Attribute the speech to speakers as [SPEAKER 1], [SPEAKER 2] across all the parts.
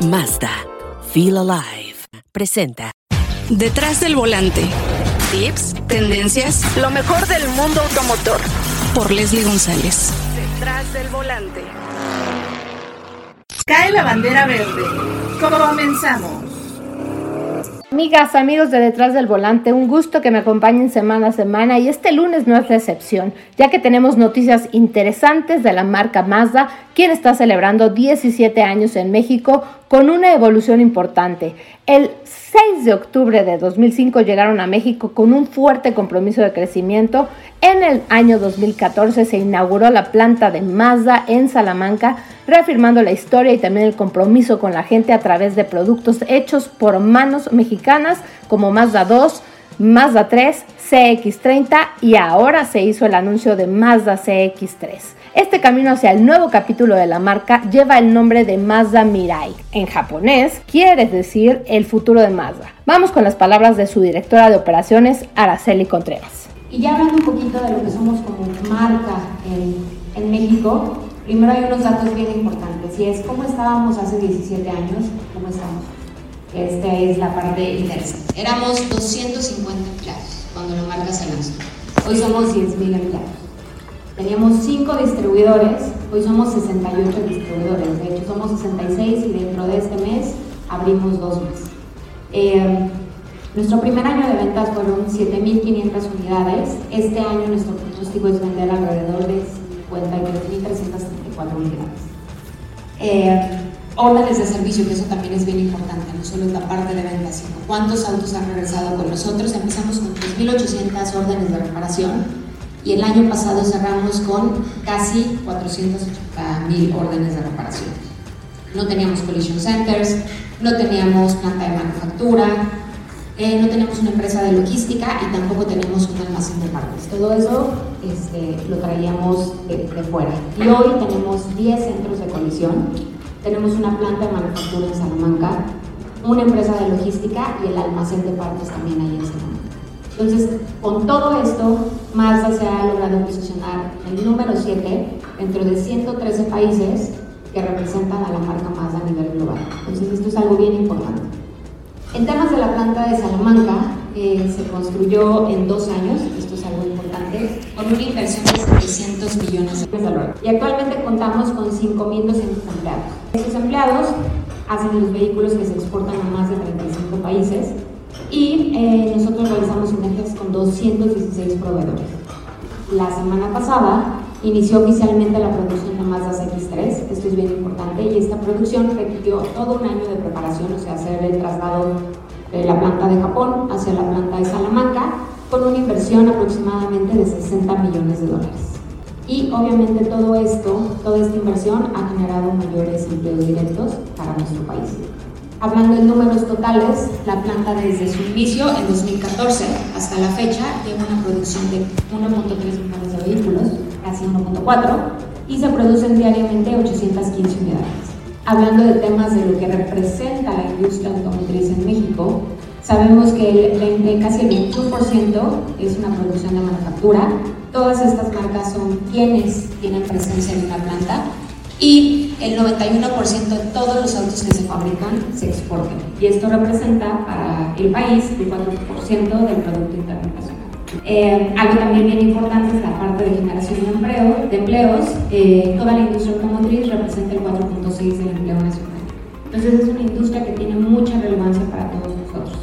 [SPEAKER 1] Mazda. Feel alive. Presenta.
[SPEAKER 2] Detrás del volante. Tips, tendencias, lo mejor del mundo automotor. Por Leslie González. Detrás del volante.
[SPEAKER 3] Cae la bandera verde. Comenzamos.
[SPEAKER 4] Amigas, amigos de Detrás del Volante, un gusto que me acompañen semana a semana y este lunes no es la excepción, ya que tenemos noticias interesantes de la marca Mazda, quien está celebrando 17 años en México con una evolución importante. El 6 de octubre de 2005 llegaron a México con un fuerte compromiso de crecimiento. En el año 2014 se inauguró la planta de Mazda en Salamanca, reafirmando la historia y también el compromiso con la gente a través de productos hechos por manos mexicanas como Mazda 2, Mazda 3, CX30 y ahora se hizo el anuncio de Mazda CX3. Este camino hacia el nuevo capítulo de la marca lleva el nombre de Mazda Mirai. En japonés quiere decir el futuro de Mazda. Vamos con las palabras de su directora de operaciones, Araceli Contreras.
[SPEAKER 5] Y ya hablando un poquito de lo que somos como marca en, México, primero hay unos datos bien importantes y es cómo estábamos hace 17 años, cómo estamos. Esta es la parte inversa. Éramos 250 empleados cuando la marca se lanzó. Hoy somos 10.000 empleados. Teníamos 5 distribuidores, hoy somos 68 distribuidores, de hecho somos 66 y dentro de este mes abrimos dos más. Eh, nuestro primer año de ventas fueron 7.500 unidades, este año nuestro pronóstico es vender alrededor de 53.334 unidades. Eh, órdenes de servicio, que eso también es bien importante, no solo la parte de ventas, sino cuántos autos han regresado con nosotros. Empezamos con 3.800 órdenes de reparación, y el año pasado cerramos con casi 480 mil órdenes de reparación. No teníamos collision centers, no teníamos planta de manufactura, eh, no tenemos una empresa de logística y tampoco tenemos un almacén de partes. Todo eso este, lo traíamos de, de, fuera. Y hoy tenemos 10 centros de colisión, tenemos una planta de manufactura en Salamanca, una empresa de logística y el almacén de partes también ahí en Salamanca. Entonces, con todo esto, Mazda se ha logrado posicionar el número 7 dentro de 113 países que representan a la marca Mazda a nivel global. Entonces, esto es algo bien importante. En temas de la planta de Salamanca, eh, se construyó en dos años, esto es algo importante, con una inversión de 700 millones de dólares. Y actualmente contamos con 5.200 empleados. Esos empleados hacen los vehículos que se exportan a más de 35 países y eh, nosotros realizamos sinergias con 216 proveedores. La semana pasada inició oficialmente la producción de Mazda X3, esto es bien importante, y esta producción requirió todo un año de preparación, o sea, hacer el traslado de la planta de Japón hacia la planta de Salamanca, con una inversión aproximadamente de 60 millones de dólares. Y obviamente todo esto, toda esta inversión ha generado mayores empleos directos para nuestro país. Hablando en números totales, la planta desde su inicio en 2014 hasta la fecha tiene una producción de 1.3 millones de vehículos, casi 1.4, y se producen diariamente 815 unidades. Hablando de temas de lo que representa la industria automotriz en México, sabemos que el casi el 21% es una producción de manufactura. Todas estas marcas son quienes tienen presencia en una planta y el 91% de todos los autos que se fabrican se exportan. Y esto representa para el país el 4% del Producto Interno Nacional. Eh, algo también bien importante es la parte de generación de, empleo, de empleos. Eh, toda la industria automotriz representa el 4.6% del empleo nacional. Entonces es una industria que tiene mucha relevancia para todos nosotros.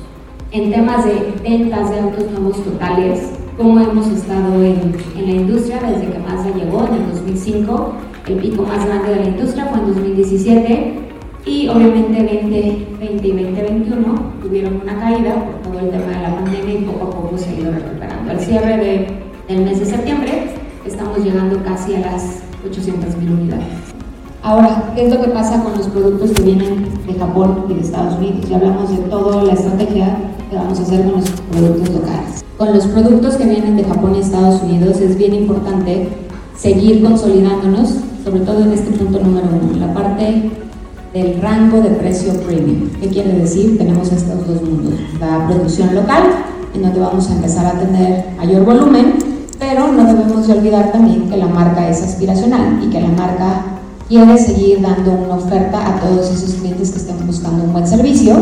[SPEAKER 5] En temas de ventas de autos nuevos totales, cómo hemos estado en, en la industria desde que Mazda llegó en el 2005, el pico más grande de la industria fue en 2017 y obviamente 2020 y 2021 tuvieron una caída por todo el tema de la pandemia y poco a poco se ha ido recuperando. Al cierre de, del mes de septiembre estamos llegando casi a las 800.000 unidades. Ahora, ¿qué es lo que pasa con los productos que vienen de Japón y de Estados Unidos? Ya hablamos de toda la estrategia que vamos a hacer con los productos locales. Con los productos que vienen de Japón y Estados Unidos es bien importante seguir consolidándonos sobre todo en este punto número uno, la parte del rango de precio premium. ¿Qué quiere decir? Tenemos estos dos mundos, la producción local, en donde vamos a empezar a tener mayor volumen, pero no debemos de olvidar también que la marca es aspiracional y que la marca quiere seguir dando una oferta a todos esos clientes que estén buscando un buen servicio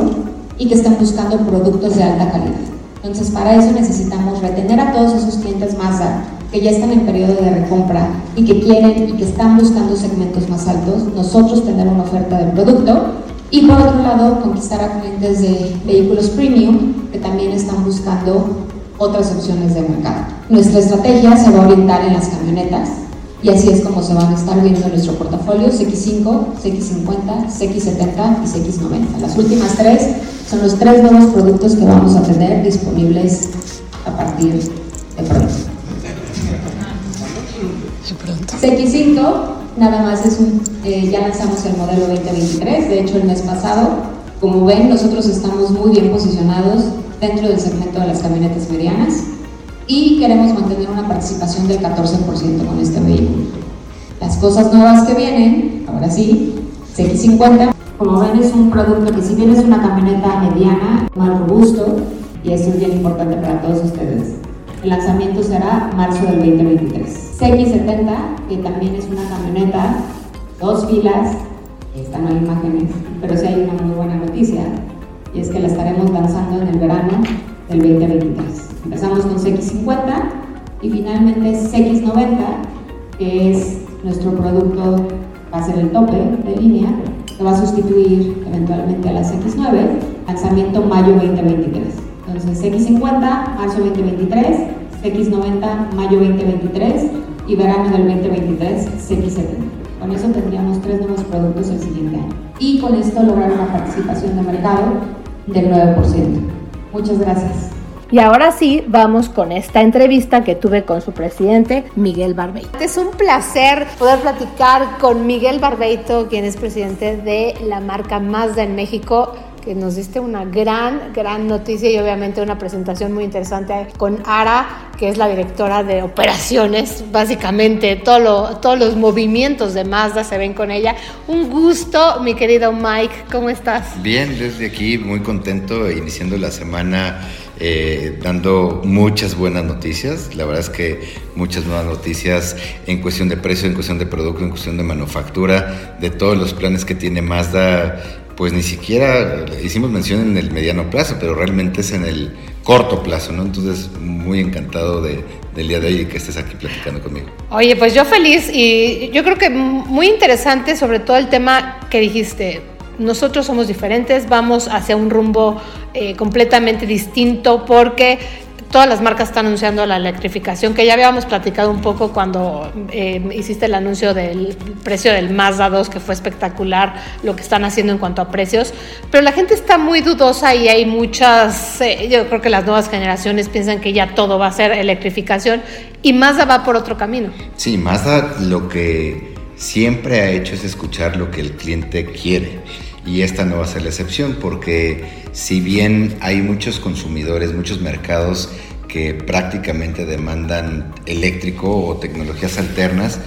[SPEAKER 5] y que estén buscando productos de alta calidad. Entonces, para eso necesitamos retener a todos esos clientes Mazda que ya están en periodo de recompra y que quieren y que están buscando segmentos más altos, nosotros tener una oferta de producto y por otro lado conquistar a clientes de vehículos premium que también están buscando otras opciones de mercado. Nuestra estrategia se va a orientar en las camionetas y así es como se van a estar viendo en nuestro portafolio CX5, CX50, CX70 y CX90. Las últimas tres son los tres nuevos productos que vamos a tener disponibles a partir de pronto. CX5 nada más es un, eh, ya lanzamos el modelo 2023, de hecho el mes pasado, como ven nosotros estamos muy bien posicionados dentro del segmento de las camionetas medianas y queremos mantener una participación del 14% con este vehículo. Las cosas nuevas que vienen, ahora sí, CX50, como ven es un producto que si bien es una camioneta mediana, más robusto, y esto es bien importante para todos ustedes, el lanzamiento será marzo del 2023. CX70, que también es una camioneta, dos filas, esta no hay imágenes, pero sí hay una muy buena noticia, y es que la estaremos lanzando en el verano del 2023. Empezamos con CX50 y finalmente CX90, que es nuestro producto, va a ser el tope de línea, que va a sustituir eventualmente a la CX9, lanzamiento mayo 2023. Entonces CX50, marzo 2023, CX90, mayo 2023 y verano del 2023, CX70. Con eso tendríamos tres nuevos productos el siguiente año. Y con esto lograr una participación de mercado del 9%. Muchas gracias.
[SPEAKER 4] Y ahora sí, vamos con esta entrevista que tuve con su presidente, Miguel Barbeito. Es un placer poder platicar con Miguel Barbeito, quien es presidente de la marca Mazda en México que nos diste una gran, gran noticia y obviamente una presentación muy interesante con Ara, que es la directora de operaciones, básicamente todo todos los movimientos de Mazda se ven con ella. Un gusto, mi querido Mike, ¿cómo estás?
[SPEAKER 6] Bien, desde aquí muy contento, iniciando la semana eh, dando muchas buenas noticias. La verdad es que muchas buenas noticias en cuestión de precio, en cuestión de producto, en cuestión de manufactura, de todos los planes que tiene Mazda. Pues ni siquiera hicimos mención en el mediano plazo, pero realmente es en el corto plazo, ¿no? Entonces, muy encantado de, del día de hoy que estés aquí platicando conmigo.
[SPEAKER 4] Oye, pues yo feliz y yo creo que muy interesante sobre todo el tema que dijiste, nosotros somos diferentes, vamos hacia un rumbo eh, completamente distinto porque todas las marcas están anunciando la electrificación, que ya habíamos platicado un poco cuando eh, hiciste el anuncio del precio del Mazda 2, que fue espectacular lo que están haciendo en cuanto a precios, pero la gente está muy dudosa y hay muchas, eh, yo creo que las nuevas generaciones piensan que ya todo va a ser electrificación y Mazda va por otro camino.
[SPEAKER 6] Sí, Mazda lo que siempre ha hecho es escuchar lo que el cliente quiere y esta no va a ser la excepción porque si bien hay muchos consumidores, muchos mercados que prácticamente demandan eléctrico o tecnologías alternas,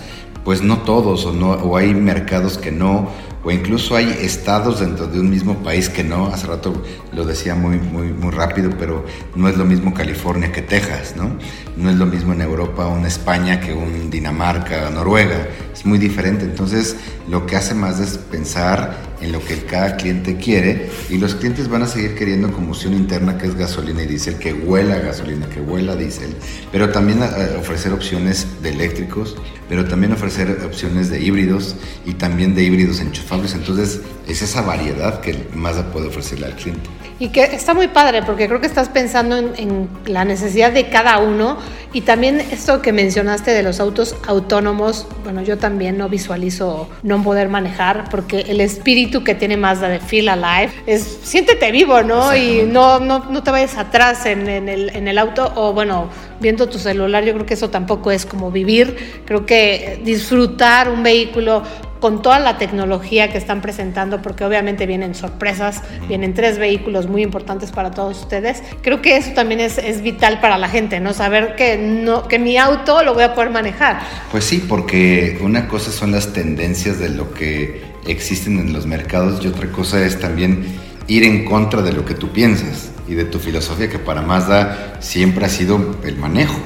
[SPEAKER 6] pues no todos o, no, o hay mercados que no o incluso hay estados dentro de un mismo país que no, hace rato lo decía muy, muy, muy rápido, pero no es lo mismo California que Texas, ¿no? No es lo mismo en Europa una España que un Dinamarca, Noruega, es muy diferente, entonces lo que hace más es pensar en lo que cada cliente quiere y los clientes van a seguir queriendo combustión interna que es gasolina y diésel, que huela gasolina, que huela diésel, pero también eh, ofrecer opciones de eléctricos, pero también ofrecer opciones de híbridos y también de híbridos enchufables, entonces es esa variedad que Mazda puede ofrecerle al cliente.
[SPEAKER 4] Y que está muy padre porque creo que estás pensando en, en, la necesidad de cada uno y también esto que mencionaste de los autos autónomos, bueno, yo también no visualizo no poder manejar porque el espíritu que tiene Mazda de Feel Alive es siéntete vivo, ¿no? Y no, no, no te vayas atrás en, en, el, en el auto o bueno, viendo tu celular, yo creo que eso tampoco es como vivir, creo que disfrutar un vehículo con toda la tecnología que están presentando, porque obviamente vienen sorpresas, vienen tres vehículos muy importantes para todos ustedes. Creo que eso también es, es, vital para la gente, ¿no? Saber que, no, que mi auto lo voy a poder manejar.
[SPEAKER 6] Pues sí, porque una cosa son las tendencias de lo que existen en los mercados y otra cosa es también ir en contra de lo que tú piensas y de tu filosofía, que para Mazda siempre ha sido el manejo.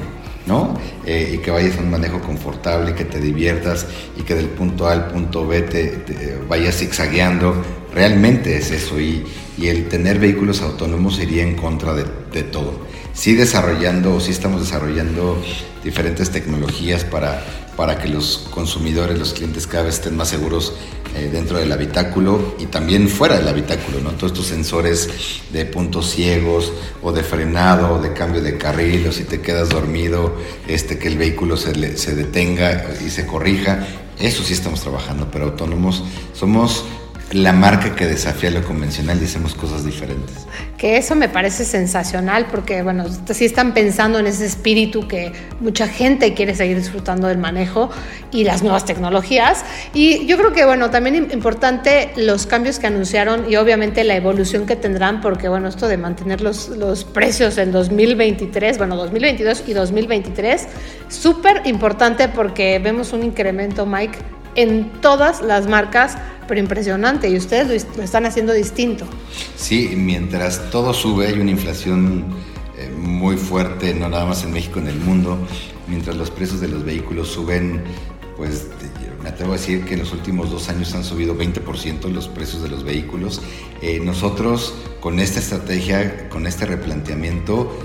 [SPEAKER 6] ¿no? Eh, y que vayas a un manejo confortable, que te diviertas y que del punto A al punto B te, vayas zigzagueando. Realmente es eso y, el tener vehículos autónomos iría en contra de, de todo. Sí desarrollando, o sí estamos desarrollando diferentes tecnologías para, para que los consumidores, los clientes cada vez estén más seguros eh, dentro del habitáculo y también fuera del habitáculo, ¿no? Todos estos sensores de puntos ciegos o de frenado, de cambio de carril o si te quedas dormido, este, que el vehículo se, se detenga y se corrija. Eso sí estamos trabajando, pero autónomos somos la marca que desafía lo convencional y hacemos cosas diferentes.
[SPEAKER 4] Que eso me parece sensacional porque, bueno, sí están pensando en ese espíritu que mucha gente quiere seguir disfrutando del manejo y las nuevas tecnologías. Y yo creo que, bueno, también importante los cambios que anunciaron y obviamente la evolución que tendrán porque, bueno, esto de mantener los, los precios en 2023, bueno, 2022 y 2023, súper importante porque vemos un incremento, Mike, en todas las marcas, pero impresionante, y ustedes lo, están haciendo distinto.
[SPEAKER 6] Sí, mientras todo sube, hay una inflación eh, muy fuerte, no nada más en México, en el mundo, mientras los precios de los vehículos suben, pues me atrevo a decir que en los últimos dos años han subido 20% los precios de los vehículos. Eh, nosotros con esta estrategia, con este replanteamiento,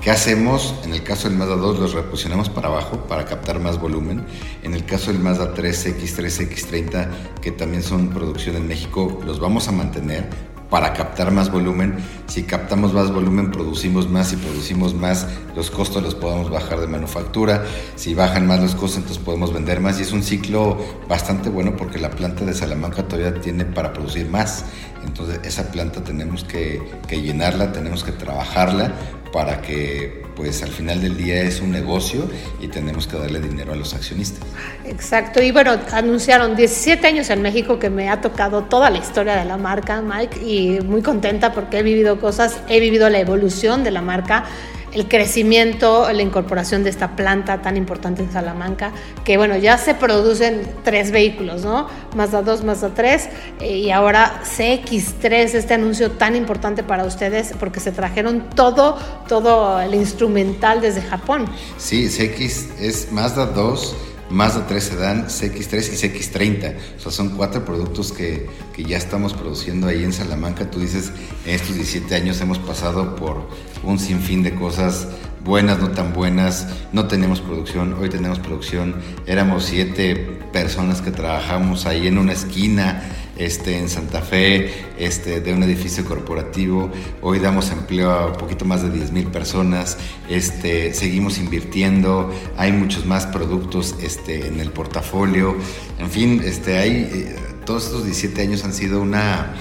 [SPEAKER 6] ¿Qué hacemos? En el caso del Mazda 2 los reposicionamos para abajo para captar más volumen. En el caso del Mazda 3, X3, X30, que también son producción en México, los vamos a mantener para captar más volumen. Si captamos más volumen, producimos más. Si producimos más, los costos los podemos bajar de manufactura. Si bajan más los costos, entonces podemos vender más. Y es un ciclo bastante bueno porque la planta de Salamanca todavía tiene para producir más. Entonces esa planta tenemos que, que llenarla, tenemos que trabajarla para que pues al final del día es un negocio y tenemos que darle dinero a los accionistas.
[SPEAKER 4] Exacto, y bueno, anunciaron 17 años en México que me ha tocado toda la historia de la marca, Mike, y muy contenta porque he vivido cosas, he vivido la evolución de la marca el crecimiento, la incorporación de esta planta tan importante en Salamanca, que bueno, ya se producen tres vehículos, ¿no? Mazda 2, Mazda 3 eh, y ahora CX3, este anuncio tan importante para ustedes porque se trajeron todo, todo el instrumental desde Japón.
[SPEAKER 6] Sí, CX es Mazda 2 Mazda 3 Sedan, CX3 y CX30. O sea, son cuatro productos que, que, ya estamos produciendo ahí en Salamanca. Tú dices, en estos 17 años hemos pasado por un sinfín de cosas buenas, no tan buenas. No tenemos producción, hoy tenemos producción. Éramos siete personas que trabajamos ahí en una esquina este, en Santa Fe, este, de un edificio corporativo. Hoy damos empleo a un poquito más de 10 mil personas. Este, seguimos invirtiendo. Hay muchos más productos este, en el portafolio. En fin, este, hay, eh, todos estos 17 años han sido una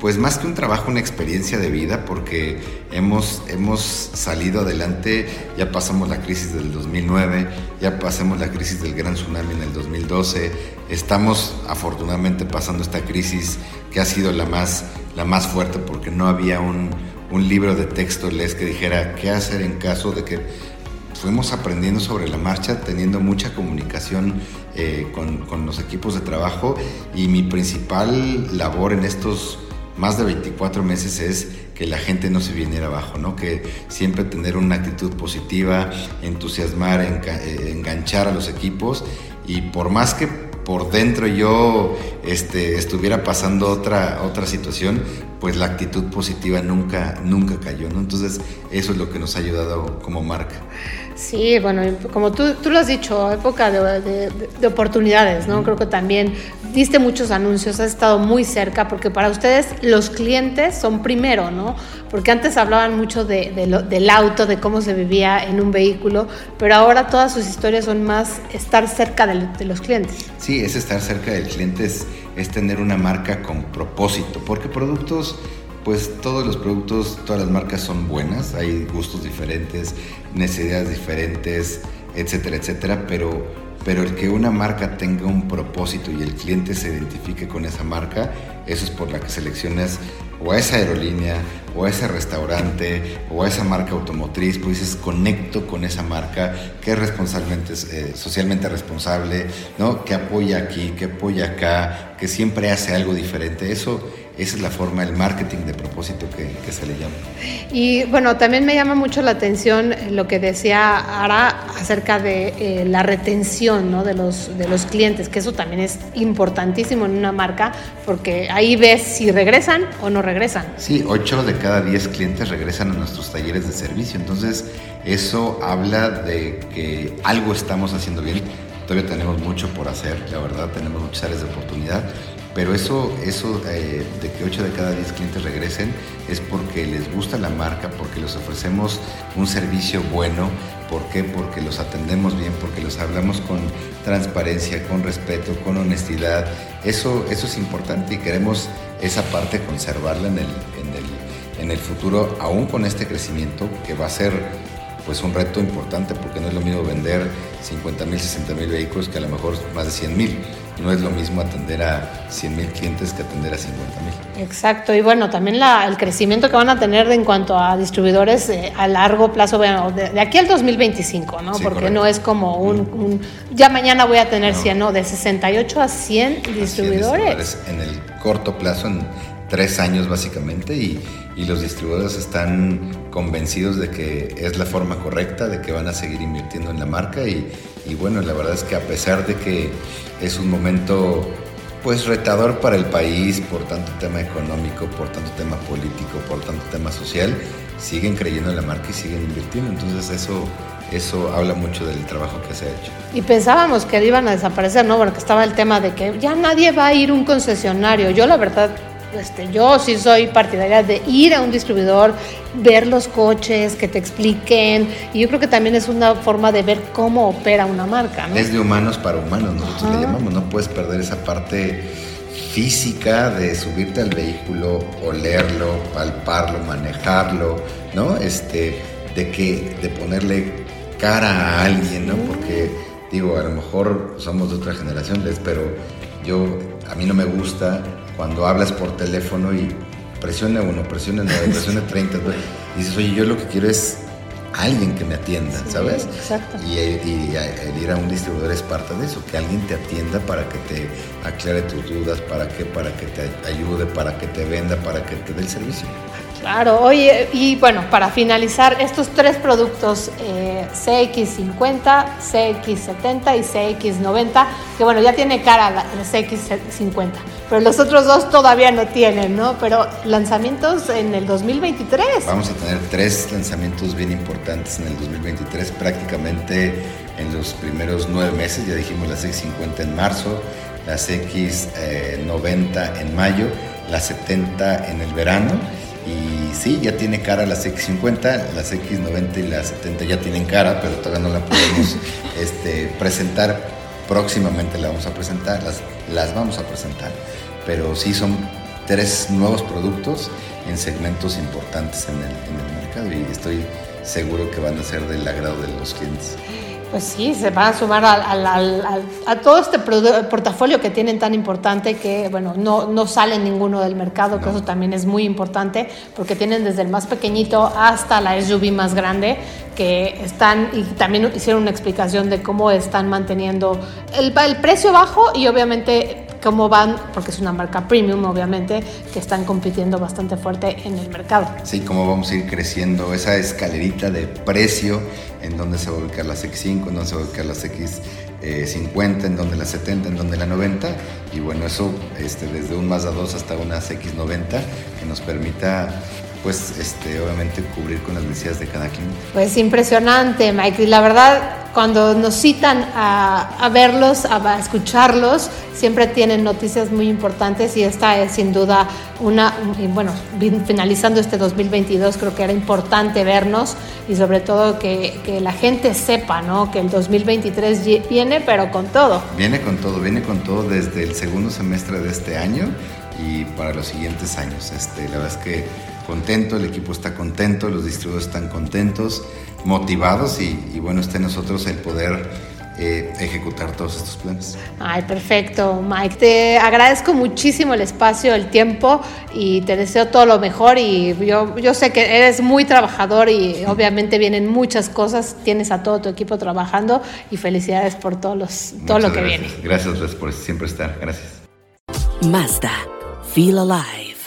[SPEAKER 6] pues más que un trabajo, una experiencia de vida, porque hemos, hemos salido adelante, ya pasamos la crisis del 2009, ya pasamos la crisis del gran tsunami en el 2012, estamos afortunadamente pasando esta crisis que ha sido la más, la más fuerte porque no había un, un libro de texto les que dijera qué hacer en caso de que fuimos aprendiendo sobre la marcha, teniendo mucha comunicación eh, con, con, los equipos de trabajo. Y mi principal labor en estos más de 24 meses es que la gente no se viniera abajo, ¿no? Que siempre tener una actitud positiva, entusiasmar, eh, enganchar a los equipos y por más que por dentro yo este, estuviera pasando otra, otra situación, pues la actitud positiva nunca, nunca cayó, ¿no? Entonces eso es lo que nos ha ayudado como marca.
[SPEAKER 4] Sí, bueno, como tú, tú lo has dicho, época de, de, oportunidades, ¿no? Creo que también diste muchos anuncios, has estado muy cerca, porque para ustedes los clientes son primero, ¿no? Porque antes hablaban mucho de, del auto, de cómo se vivía en un vehículo, pero ahora todas sus historias son más estar cerca de, los clientes.
[SPEAKER 6] Sí, es estar cerca del cliente, es, es tener una marca con propósito, porque productos pues todos los productos, todas las marcas son buenas, hay gustos diferentes, necesidades diferentes, etcétera, etcétera, pero, pero el que una marca tenga un propósito y el cliente se identifique con esa marca, eso es por la que seleccionas o a esa aerolínea, o a ese restaurante, o a esa marca automotriz, pues dices, conecto con esa marca que es responsablemente, eh, socialmente responsable, ¿no? que apoya aquí, que apoya acá, que siempre hace algo diferente. Eso, esa es la forma, el marketing de propósito que, se le llama.
[SPEAKER 4] Y bueno, también me llama mucho la atención lo que decía Ara acerca de eh, la retención ¿no? de, los, de los clientes, que eso también es importantísimo en una marca, porque ahí ves si regresan o no regresan.
[SPEAKER 6] Sí, 8 de cada 10 clientes regresan a nuestros talleres de servicio, entonces eso habla de que algo estamos haciendo bien. Todavía tenemos mucho por hacer, la verdad, tenemos muchas áreas de oportunidad, pero eso, eso eh, de que 8 de cada 10 clientes regresen es porque les gusta la marca, porque les ofrecemos un servicio bueno. ¿Por qué? Porque los atendemos bien, porque los hablamos con transparencia, con respeto, con honestidad. Eso, eso es importante y queremos esa parte conservarla en el, en el, en el futuro, aún con este crecimiento que va a ser pues un reto importante porque no es lo mismo vender 50 mil, 60 mil vehículos que a lo mejor más de 100 mil. No es lo mismo atender a 100 mil clientes que atender a 50 mil.
[SPEAKER 4] Exacto, y bueno, también la, el crecimiento que van a tener en cuanto a distribuidores eh, a largo plazo, bueno, de, aquí al 2025, ¿no? Porque no es como un, ya mañana voy a tener 100, no, de 68 a 100 distribuidores.
[SPEAKER 6] En el corto plazo, en tres años básicamente, y y los distribuidores están convencidos de que es la forma correcta, de que van a seguir invirtiendo en la marca y, bueno, la verdad es que a pesar de que es un momento pues retador para el país por tanto tema económico, por tanto tema político, por tanto tema social, siguen creyendo en la marca y siguen invirtiendo. Entonces eso, eso habla mucho del trabajo que se ha hecho.
[SPEAKER 4] Y pensábamos que iban a desaparecer, ¿no? Porque estaba el tema de que ya nadie va a ir a un concesionario. Yo la verdad este, yo sí soy partidaria de ir a un distribuidor, ver los coches, que te expliquen. Y yo creo que también es una forma de ver cómo opera una marca.
[SPEAKER 6] Es de humanos para humanos, nosotros le llamamos. No puedes perder esa parte física de subirte al vehículo, olerlo, palparlo, manejarlo, ¿no? Este, de que, de ponerle cara a alguien, ¿no? Porque digo, a lo mejor somos de otra generación, pero yo, a mí no me gusta cuando hablas por teléfono y presiona uno, presiona nueve, presiona 30, y dices, oye, yo lo que quiero es alguien que me atienda, ¿sabes?
[SPEAKER 4] Exacto.
[SPEAKER 6] Y, el ir a un distribuidor es parte de eso, que alguien te atienda para que te aclare tus dudas, para que, para que te ayude, para que te venda, para que te dé el servicio.
[SPEAKER 4] Claro, oye, y bueno, para finalizar, estos tres productos, eh, CX50, CX70 y CX90, que bueno, ya tiene cara el CX50, pero los otros dos todavía no tienen, ¿no? Pero lanzamientos en el 2023.
[SPEAKER 6] Vamos a tener tres lanzamientos bien importantes en el 2023, prácticamente en los primeros nueve meses, ya dijimos la CX50 en marzo, la CX90 en mayo, la 70 en el verano y sí, ya tiene cara las X50, las X90 y las 70 ya tienen cara, pero todavía no la podemos este, presentar. Próximamente la vamos a presentar, las, vamos a presentar. Pero sí son tres nuevos productos en segmentos importantes en el mercado y estoy seguro que van a ser del agrado de los clientes.
[SPEAKER 4] Pues sí, se va a sumar a todo este portafolio que tienen tan importante que, bueno, no, no sale ninguno del mercado, que eso también es muy importante, porque tienen desde el más pequeñito hasta la SUV más grande, que están, y también hicieron una explicación de cómo están manteniendo el, el precio bajo y obviamente cómo van, porque es una marca premium, obviamente, que están compitiendo bastante fuerte en el mercado.
[SPEAKER 6] Sí, cómo vamos a ir creciendo esa escalerita de precio, en donde se va a ubicar la X5, en donde se va a ubicar las X50, en donde la 70, en donde la 90, y bueno, eso este, desde un Mazda 2 hasta una X90, que nos permita pues este, obviamente cubrir con las necesidades de cada cliente.
[SPEAKER 4] Pues impresionante, Mike. Y la verdad, cuando nos citan a, verlos, a, escucharlos, siempre tienen noticias muy importantes y esta es sin duda una, bueno, finalizando este 2022 creo que era importante vernos y sobre todo que, que la gente sepa, ¿no? Que el 2023 viene, pero con todo.
[SPEAKER 6] Viene con todo, viene con todo desde el segundo semestre de este año y para los siguientes años. Este, la verdad es que contento, el equipo está contento, los distribuidores están contentos, motivados y, bueno, está en nosotros el poder eh, ejecutar todos estos planes.
[SPEAKER 4] Ay, perfecto, Mike. Te agradezco muchísimo el espacio, el tiempo y te deseo todo lo mejor. Y yo, yo sé que eres muy trabajador y obviamente vienen muchas cosas. Tienes a todo tu equipo trabajando y felicidades por todos los, todo lo que viene.
[SPEAKER 6] Gracias por siempre estar. Gracias.
[SPEAKER 1] Mazda. Feel alive.